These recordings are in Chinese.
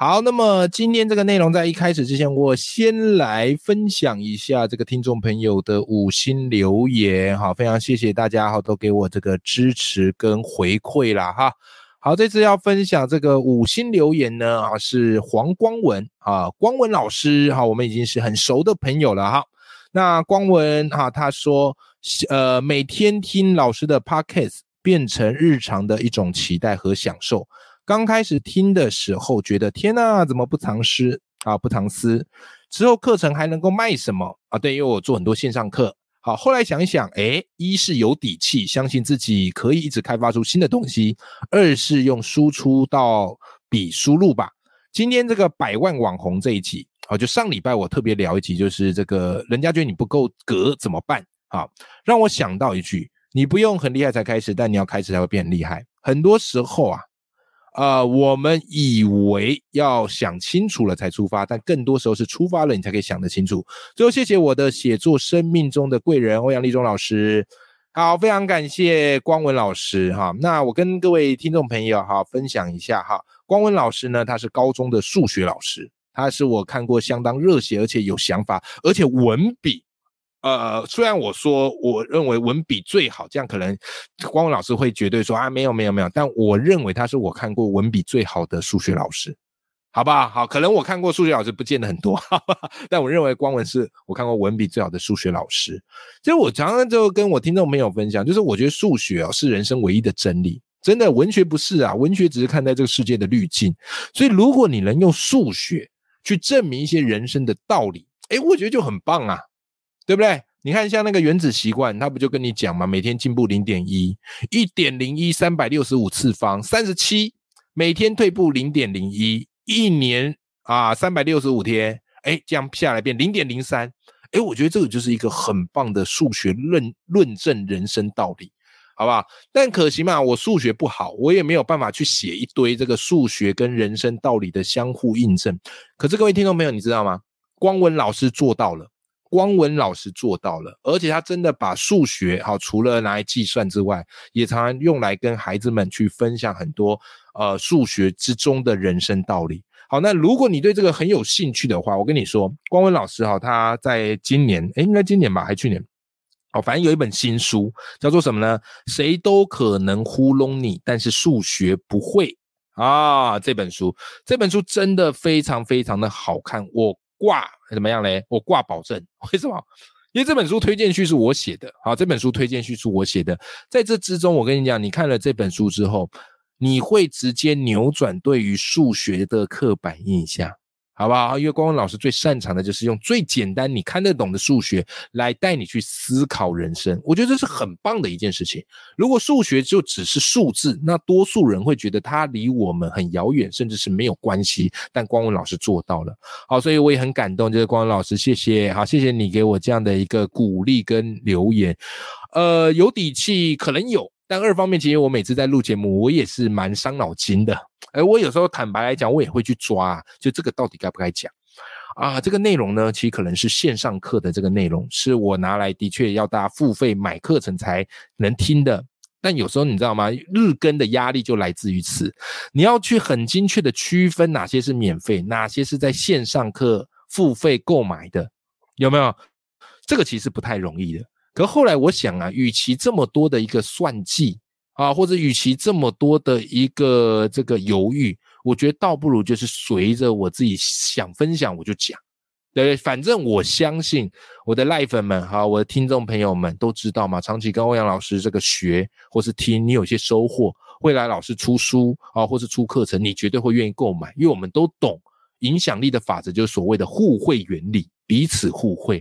好，那么今天这个内容在一开始之前，我先来分享一下这个听众朋友的五星留言。好，非常谢谢大家哈，都给我这个支持跟回馈啦哈。好，这次要分享这个五星留言呢啊，是黄光文啊，光文老师哈，我们已经是很熟的朋友了哈。那光文哈，他说呃，每天听老师的 podcast 变成日常的一种期待和享受。刚开始听的时候，觉得天呐，怎么不藏私啊？不藏私。之后课程还能够卖什么啊？对，因为我做很多线上课。好，后来想一想，哎，一是有底气，相信自己可以一直开发出新的东西；二是用输出到比输入吧。今天这个百万网红这一集，好，就上礼拜我特别聊一集，就是这个人家觉得你不够格怎么办？好，让我想到一句：你不用很厉害才开始，但你要开始才会变厉害。很多时候啊。啊，我们以为要想清楚了才出发，但更多时候是出发了你才可以想得清楚。最后，谢谢我的写作生命中的贵人欧阳立中老师。好，非常感谢光文老师哈。那我跟各位听众朋友哈分享一下哈，光文老师呢，他是高中的数学老师，他是我看过相当热血而且有想法，而且文笔。呃，虽然我说我认为文笔最好，这样可能光文老师会绝对说啊，没有没有没有，但我认为他是我看过文笔最好的数学老师，好不好？好，可能我看过数学老师不见得很多，哈 哈但我认为光文是我看过文笔最好的数学老师。其实我常常就跟我听众朋友分享，就是我觉得数学啊是人生唯一的真理，真的文学不是啊，文学只是看待这个世界的滤镜。所以如果你能用数学去证明一些人生的道理，哎，我觉得就很棒啊。对不对？你看，像那个原子习惯，他不就跟你讲嘛？每天进步零点一，一点零一，三百六十五次方，三十七，每天退步零点零一，一年啊，三百六十五天，哎，这样下来变零点零三，哎，我觉得这个就是一个很棒的数学论论证人生道理，好不好？但可惜嘛，我数学不好，我也没有办法去写一堆这个数学跟人生道理的相互印证。可是各位听众朋友，你知道吗？光文老师做到了。光文老师做到了，而且他真的把数学好，除了拿来计算之外，也常常用来跟孩子们去分享很多呃数学之中的人生道理。好，那如果你对这个很有兴趣的话，我跟你说，光文老师哈，他在今年，哎，应该今年吧，还去年，哦，反正有一本新书，叫做什么呢？谁都可能糊弄你，但是数学不会啊！这本书，这本书真的非常非常的好看，我。挂怎么样嘞？我挂保证，为什么？因为这本书推荐序是我写的。好，这本书推荐序是我写的。在这之中，我跟你讲，你看了这本书之后，你会直接扭转对于数学的刻板印象。好不好？因为光光老师最擅长的就是用最简单、你看得懂的数学来带你去思考人生。我觉得这是很棒的一件事情。如果数学就只是数字，那多数人会觉得它离我们很遥远，甚至是没有关系。但光文老师做到了，好，所以我也很感动。就是光文老师，谢谢，好，谢谢你给我这样的一个鼓励跟留言。呃，有底气可能有。但二方面，其实我每次在录节目，我也是蛮伤脑筋的。而我有时候坦白来讲，我也会去抓，就这个到底该不该讲啊？这个内容呢，其实可能是线上课的这个内容，是我拿来的确要大家付费买课程才能听的。但有时候你知道吗？日更的压力就来自于此，你要去很精确的区分哪些是免费，哪些是在线上课付费购买的，有没有？这个其实不太容易的。可后来我想啊，与其这么多的一个算计啊，或者与其这么多的一个这个犹豫，我觉得倒不如就是随着我自己想分享我就讲，对，对反正我相信我的赖粉们哈，我的听众朋友们都知道嘛，长期跟欧阳老师这个学或是听，你有些收获，未来老师出书啊，或是出课程，你绝对会愿意购买，因为我们都懂影响力的法则，就是所谓的互惠原理。彼此互惠，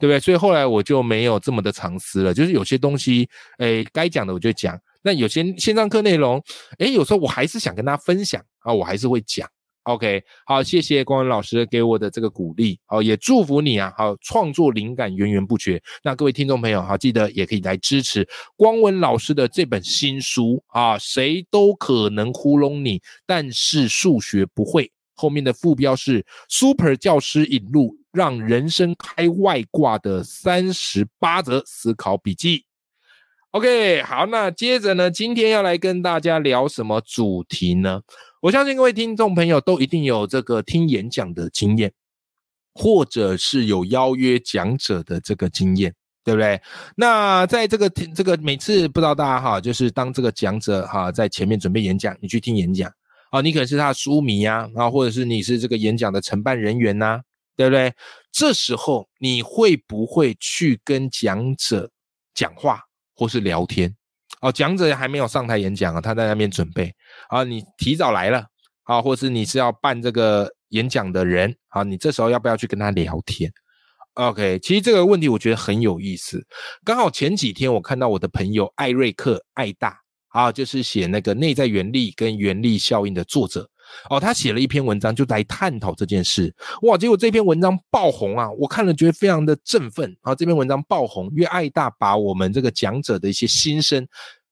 对不对？所以后来我就没有这么的藏私了。就是有些东西，哎，该讲的我就讲。那有些线上课内容，哎，有时候我还是想跟大家分享啊，我还是会讲 OK，好，谢谢光文老师给我的这个鼓励，好，也祝福你啊，好，创作灵感源源不绝。那各位听众朋友，好，记得也可以来支持光文老师的这本新书啊，谁都可能糊弄你，但是数学不会。后面的副标是 Super 教师引路，让人生开外挂的三十八则思考笔记。OK，好，那接着呢，今天要来跟大家聊什么主题呢？我相信各位听众朋友都一定有这个听演讲的经验，或者是有邀约讲者的这个经验，对不对？那在这个听这个每次不知道大家哈，就是当这个讲者哈在前面准备演讲，你去听演讲啊，你可能是他的书迷呀，啊，或者是你是这个演讲的承办人员呐，对不对？这时候你会不会去跟讲者讲话或是聊天？哦，讲者还没有上台演讲啊，他在那边准备啊。你提早来了啊，或是你是要办这个演讲的人啊，你这时候要不要去跟他聊天？OK，其实这个问题我觉得很有意思。刚好前几天我看到我的朋友艾瑞克艾大啊，就是写那个内在原力跟原力效应的作者哦，他写了一篇文章就来探讨这件事。哇，结果这篇文章爆红啊，我看了觉得非常的振奋啊。这篇文章爆红，因为艾大把我们这个讲者的一些心声。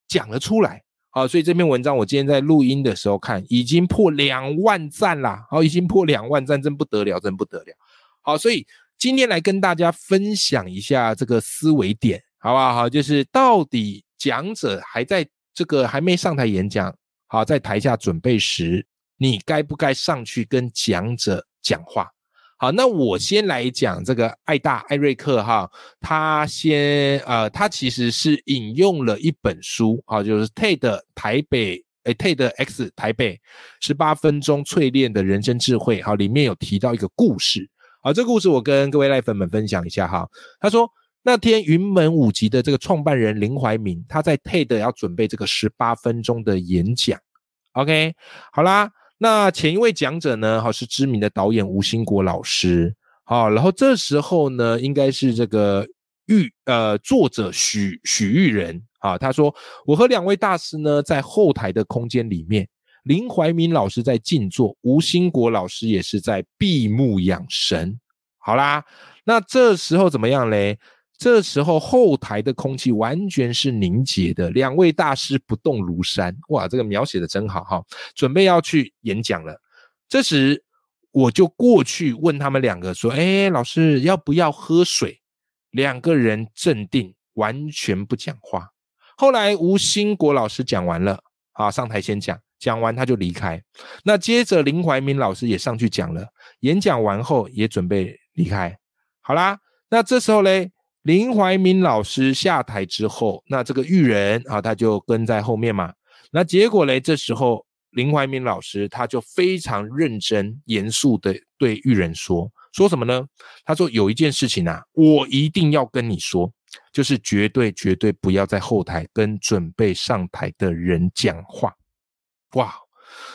讲了出来，好，所以这篇文章我今天在录音的时候看，已经破两万赞啦，好，已经破两万赞，真不得了，真不得了，好，所以今天来跟大家分享一下这个思维点，好不好？好，就是到底讲者还在这个还没上台演讲，好，在台下准备时，你该不该上去跟讲者讲话？好，那我先来讲这个艾大艾瑞克哈，他先呃，他其实是引用了一本书啊，就是 TED 台北诶 TED X 台北十八分钟淬炼的人生智慧，好，里面有提到一个故事，好，这个故事我跟各位赖粉们分享一下哈。他说那天云门舞集的这个创办人林怀民，他在 TED 要准备这个十八分钟的演讲，OK，好啦。那前一位讲者呢？哈，是知名的导演吴兴国老师。好，然后这时候呢，应该是这个玉呃作者许许玉仁啊，他说：“我和两位大师呢，在后台的空间里面，林怀民老师在静坐，吴兴国老师也是在闭目养神。好啦，那这时候怎么样嘞？”这时候后台的空气完全是凝结的，两位大师不动如山。哇，这个描写的真好哈！准备要去演讲了，这时我就过去问他们两个说：“哎，老师要不要喝水？”两个人镇定，完全不讲话。后来吴兴国老师讲完了，啊，上台先讲，讲完他就离开。那接着林怀民老师也上去讲了，演讲完后也准备离开。好啦，那这时候嘞。林怀民老师下台之后，那这个玉人啊，他就跟在后面嘛。那结果嘞，这时候林怀民老师他就非常认真严肃的对玉人说：“说什么呢？他说有一件事情啊，我一定要跟你说，就是绝对绝对不要在后台跟准备上台的人讲话。”哇！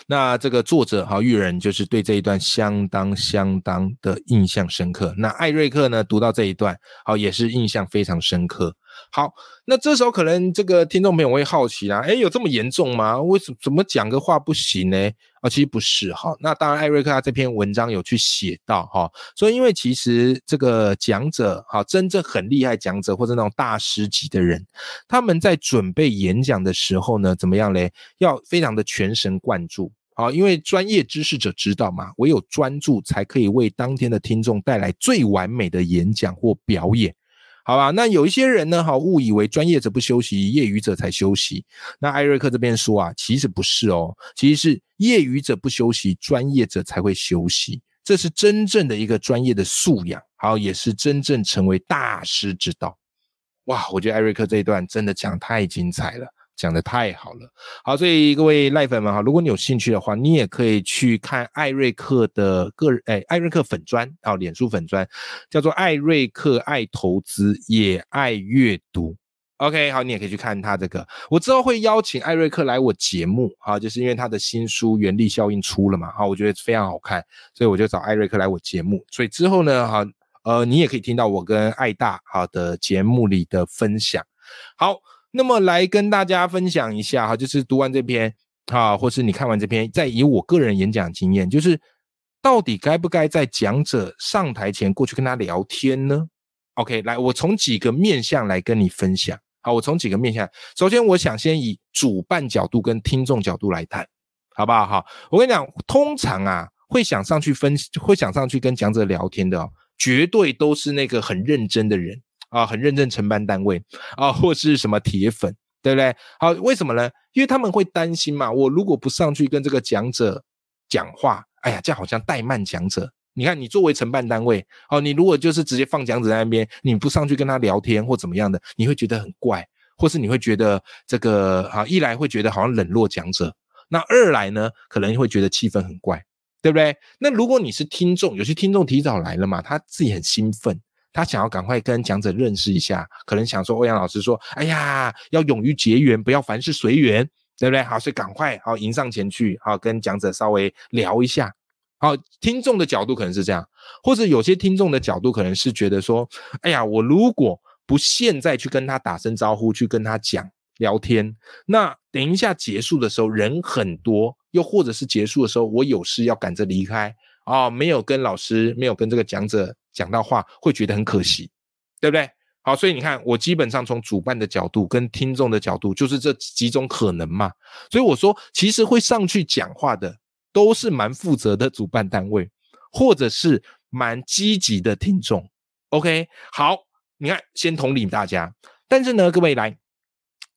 那这个作者哈玉人就是对这一段相当相当的印象深刻。那艾瑞克呢读到这一段，好也是印象非常深刻。好，那这时候可能这个听众朋友会好奇啦，哎，有这么严重吗？为什怎么讲个话不行呢？啊，其实不是哈。那当然，艾瑞克他这篇文章有去写到哈，所以因为其实这个讲者哈，真正很厉害讲者或者那种大师级的人，他们在准备演讲的时候呢，怎么样嘞？要非常的全神贯注啊，因为专业知识者知道嘛，唯有专注才可以为当天的听众带来最完美的演讲或表演。好吧，那有一些人呢，哈，误以为专业者不休息，业余者才休息。那艾瑞克这边说啊，其实不是哦，其实是业余者不休息，专业者才会休息。这是真正的一个专业的素养，好，也是真正成为大师之道。哇，我觉得艾瑞克这一段真的讲太精彩了。讲的太好了，好，所以各位赖粉们哈，如果你有兴趣的话，你也可以去看艾瑞克的个人，哎，艾瑞克粉砖啊，脸书粉砖叫做艾瑞克爱投资也爱阅读，OK，好，你也可以去看他这个，我之后会邀请艾瑞克来我节目，啊，就是因为他的新书《原力效应》出了嘛，好，我觉得非常好看，所以我就找艾瑞克来我节目，所以之后呢，哈，呃，你也可以听到我跟艾大好的节目里的分享，好。那么来跟大家分享一下哈，就是读完这篇啊，或是你看完这篇，再以我个人演讲经验，就是到底该不该在讲者上台前过去跟他聊天呢？OK，来，我从几个面向来跟你分享。好，我从几个面向，首先我想先以主办角度跟听众角度来谈，好不好？好，我跟你讲，通常啊，会想上去分，会想上去跟讲者聊天的，绝对都是那个很认真的人啊，很认真承办单位啊，或是什么铁粉，对不对？好，为什么呢？因为他们会担心嘛，我如果不上去跟这个讲者讲话，哎呀，这样好像怠慢讲者。你看，你作为承办单位，哦，你如果就是直接放讲者在那边，你不上去跟他聊天或怎么样的，你会觉得很怪，或是你会觉得这个啊，一来会觉得好像冷落讲者，那二来呢，可能会觉得气氛很怪，对不对？那如果你是听众，有些听众提早来了嘛，他自己很兴奋，他想要赶快跟讲者认识一下，可能想说欧阳老师说，哎呀，要勇于结缘，不要凡事随缘，对不对？好，所以赶快好迎上前去，好跟讲者稍微聊一下。好，听众的角度可能是这样，或者有些听众的角度可能是觉得说，哎呀，我如果不现在去跟他打声招呼，去跟他讲聊天，那等一下结束的时候人很多，又或者是结束的时候我有事要赶着离开哦，没有跟老师，没有跟这个讲者讲到话，会觉得很可惜，对不对？好，所以你看，我基本上从主办的角度跟听众的角度，就是这几种可能嘛。所以我说，其实会上去讲话的。都是蛮负责的主办单位，或者是蛮积极的听众。OK，好，你看，先同理大家。但是呢，各位来，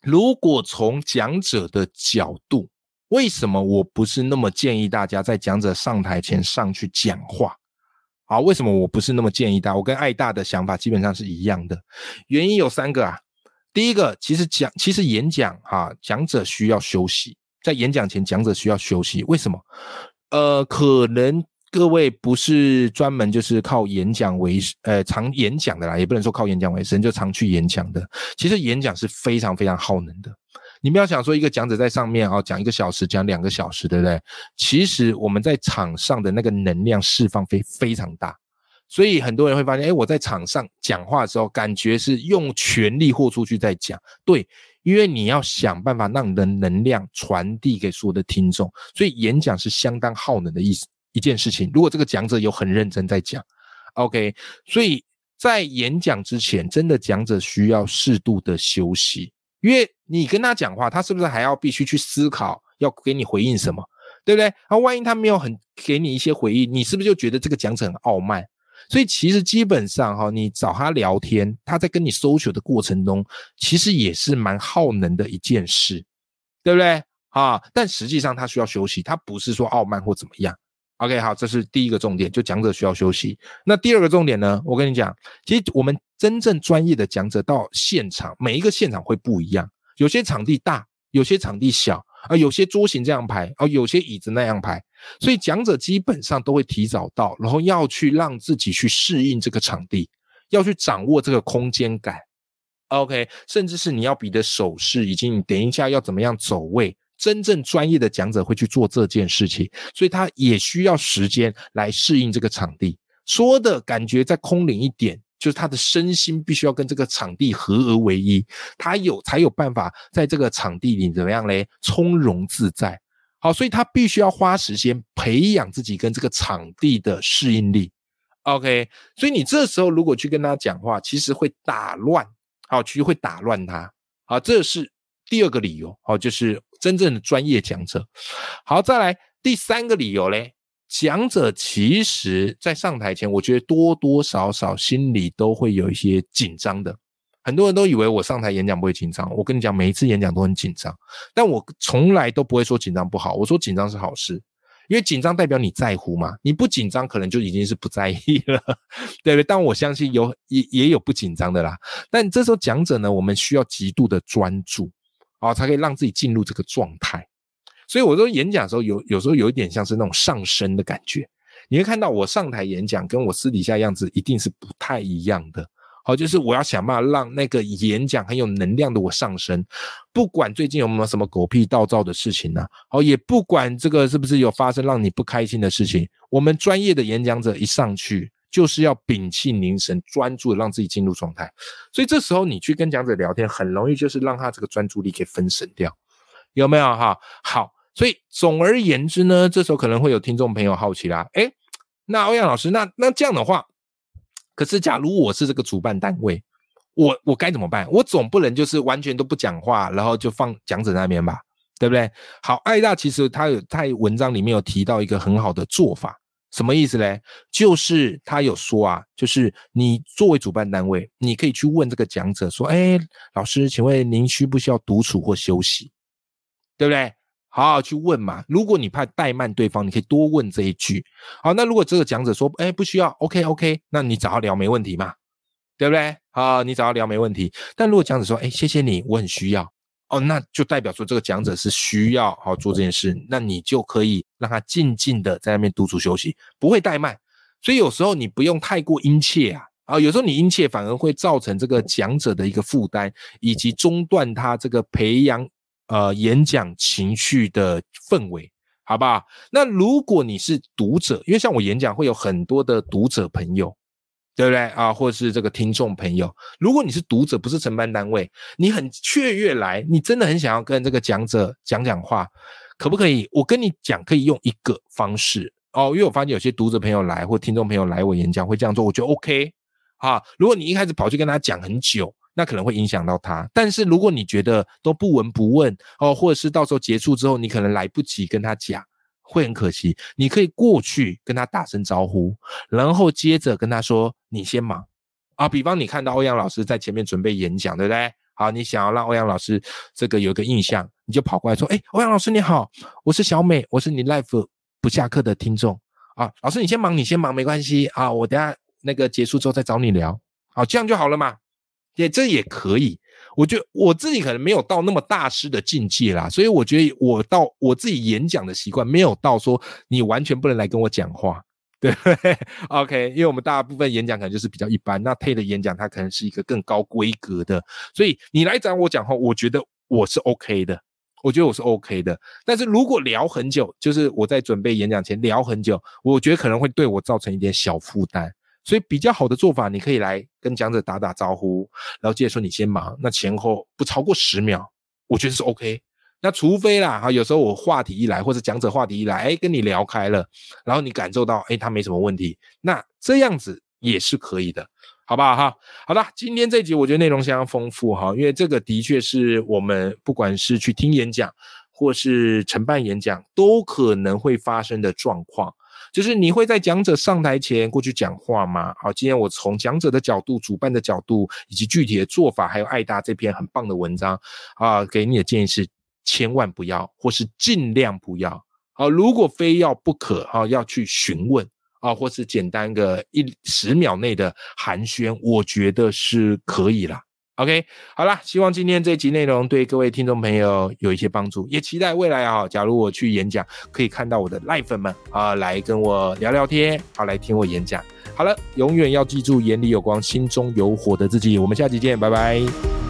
如果从讲者的角度，为什么我不是那么建议大家在讲者上台前上去讲话？啊，为什么我不是那么建议大家？我跟爱大的想法基本上是一样的。原因有三个啊。第一个，其实讲，其实演讲哈，讲者需要休息。在演讲前，讲者需要休息。为什么？呃，可能各位不是专门就是靠演讲为呃常演讲的啦，也不能说靠演讲为生，就常去演讲的。其实演讲是非常非常耗能的。你不要想说一个讲者在上面啊讲一个小时，讲两个小时，对不对？其实我们在场上的那个能量释放非非常大，所以很多人会发现，哎，我在场上讲话的时候，感觉是用全力豁出去在讲，对。因为你要想办法让你的能量传递给所有的听众，所以演讲是相当耗能的意思一件事情。如果这个讲者有很认真在讲，OK，所以在演讲之前，真的讲者需要适度的休息，因为你跟他讲话，他是不是还要必须去思考要给你回应什么，对不对？啊，万一他没有很给你一些回应，你是不是就觉得这个讲者很傲慢？所以其实基本上哈，你找他聊天，他在跟你搜索的过程中，其实也是蛮耗能的一件事，对不对啊？但实际上他需要休息，他不是说傲慢或怎么样。OK，好，这是第一个重点，就讲者需要休息。那第二个重点呢？我跟你讲，其实我们真正专业的讲者到现场，每一个现场会不一样，有些场地大，有些场地小。啊，有些桌型这样排，哦，有些椅子那样排，所以讲者基本上都会提早到，然后要去让自己去适应这个场地，要去掌握这个空间感。OK，甚至是你要比的手势，以及你等一下要怎么样走位，真正专业的讲者会去做这件事情，所以他也需要时间来适应这个场地。说的感觉再空灵一点。就是他的身心必须要跟这个场地合而为一，他有才有办法在这个场地里怎么样嘞？从容自在。好，所以他必须要花时间培养自己跟这个场地的适应力。OK，所以你这时候如果去跟他讲话，其实会打乱，好，其实会打乱他。好，这是第二个理由。好，就是真正的专业讲者。好，再来第三个理由嘞。讲者其实，在上台前，我觉得多多少少心里都会有一些紧张的。很多人都以为我上台演讲不会紧张，我跟你讲，每一次演讲都很紧张，但我从来都不会说紧张不好。我说紧张是好事，因为紧张代表你在乎嘛。你不紧张，可能就已经是不在意了，对不对？但我相信有也也有不紧张的啦。但这时候讲者呢，我们需要极度的专注啊，才可以让自己进入这个状态。所以我说演讲的时候有有时候有一点像是那种上升的感觉，你会看到我上台演讲跟我私底下样子一定是不太一样的。好，就是我要想办法让那个演讲很有能量的我上升，不管最近有没有什么狗屁倒灶的事情呢？好，也不管这个是不是有发生让你不开心的事情，我们专业的演讲者一上去就是要屏气凝神，专注的让自己进入状态。所以这时候你去跟讲者聊天，很容易就是让他这个专注力给分神掉，有没有哈？好。所以总而言之呢，这时候可能会有听众朋友好奇啦，哎，那欧阳老师，那那这样的话，可是假如我是这个主办单位，我我该怎么办？我总不能就是完全都不讲话，然后就放讲者那边吧，对不对？好，艾大其实他有在文章里面有提到一个很好的做法，什么意思嘞？就是他有说啊，就是你作为主办单位，你可以去问这个讲者说，哎，老师，请问您需不需要独处或休息？对不对？好好去问嘛。如果你怕怠慢对方，你可以多问这一句。好，那如果这个讲者说，哎，不需要，OK OK，那你找他聊没问题嘛？对不对？好，你找他聊没问题。但如果讲者说，哎，谢谢你，我很需要，哦，那就代表说这个讲者是需要好做这件事，那你就可以让他静静的在那边独处休息，不会怠慢。所以有时候你不用太过殷切啊，啊，有时候你殷切反而会造成这个讲者的一个负担，以及中断他这个培养。呃，演讲情绪的氛围，好不好？那如果你是读者，因为像我演讲会有很多的读者朋友，对不对啊？或者是这个听众朋友，如果你是读者，不是承办单位，你很雀跃来，你真的很想要跟这个讲者讲讲话，可不可以？我跟你讲，可以用一个方式哦，因为我发现有些读者朋友来或听众朋友来我演讲会这样做，我觉得 OK 啊。如果你一开始跑去跟他讲很久。那可能会影响到他，但是如果你觉得都不闻不问哦，或者是到时候结束之后你可能来不及跟他讲，会很可惜。你可以过去跟他打声招呼，然后接着跟他说：“你先忙啊。”比方你看到欧阳老师在前面准备演讲，对不对？好，你想要让欧阳老师这个有个印象，你就跑过来说：“哎，欧阳老师你好，我是小美，我是你 Life 不下课的听众啊。老师你先忙，你先忙没关系啊，我等下那个结束之后再找你聊，好，这样就好了嘛。”也这也可以，我觉得我自己可能没有到那么大师的境界啦，所以我觉得我到我自己演讲的习惯没有到说你完全不能来跟我讲话，对，OK，因为我们大部分演讲可能就是比较一般，那配的演讲它可能是一个更高规格的，所以你来找我讲话，我觉得我是 OK 的，我觉得我是 OK 的，但是如果聊很久，就是我在准备演讲前聊很久，我觉得可能会对我造成一点小负担。所以比较好的做法，你可以来跟讲者打打招呼，然后接着说你先忙，那前后不超过十秒，我觉得是 OK。那除非啦，哈，有时候我话题一来，或者讲者话题一来，哎，跟你聊开了，然后你感受到，哎，他没什么问题，那这样子也是可以的，好不好哈？好的，今天这集我觉得内容相当丰富哈，因为这个的确是我们不管是去听演讲，或是承办演讲，都可能会发生的状况。就是你会在讲者上台前过去讲话吗？好，今天我从讲者的角度、主办的角度，以及具体的做法，还有艾达这篇很棒的文章啊，给你的建议是：千万不要，或是尽量不要。好，如果非要不可，哈，要去询问啊，或是简单个一十秒内的寒暄，我觉得是可以啦。OK，好了，希望今天这集内容对各位听众朋友有一些帮助，也期待未来啊，假如我去演讲，可以看到我的赖粉们啊，来跟我聊聊天，好来听我演讲。好了，永远要记住，眼里有光，心中有火的自己。我们下期见，拜拜。